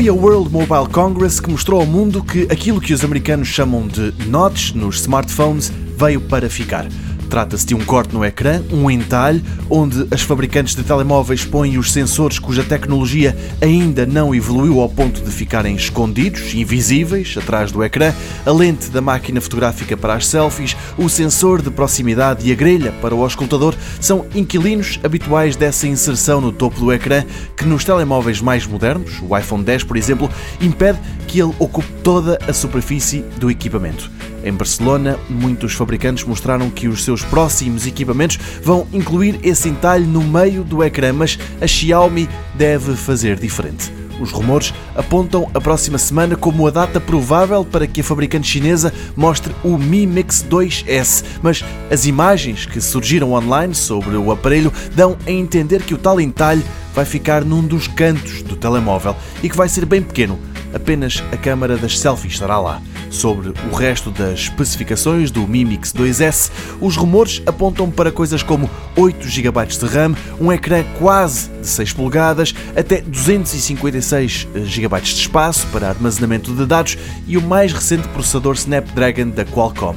Foi a World Mobile Congress que mostrou ao mundo que aquilo que os americanos chamam de notch nos smartphones veio para ficar. Trata-se de um corte no ecrã, um entalhe, onde as fabricantes de telemóveis põem os sensores cuja tecnologia ainda não evoluiu ao ponto de ficarem escondidos, invisíveis, atrás do ecrã, a lente da máquina fotográfica para as selfies, o sensor de proximidade e a grelha para o auscultador são inquilinos habituais dessa inserção no topo do ecrã que nos telemóveis mais modernos, o iPhone 10 por exemplo, impede que ele ocupe toda a superfície do equipamento. Em Barcelona, muitos fabricantes mostraram que os seus próximos equipamentos vão incluir esse entalhe no meio do ecrã, mas a Xiaomi deve fazer diferente. Os rumores apontam a próxima semana como a data provável para que a fabricante chinesa mostre o Mi Mix 2S, mas as imagens que surgiram online sobre o aparelho dão a entender que o tal entalhe vai ficar num dos cantos do telemóvel e que vai ser bem pequeno, apenas a câmara das selfies estará lá. Sobre o resto das especificações do Mi Mix 2S, os rumores apontam para coisas como 8 GB de RAM, um ecrã quase de 6 polegadas, até 256 GB de espaço para armazenamento de dados e o mais recente processador Snapdragon da Qualcomm.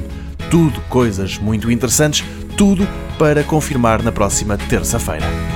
Tudo coisas muito interessantes, tudo para confirmar na próxima terça-feira.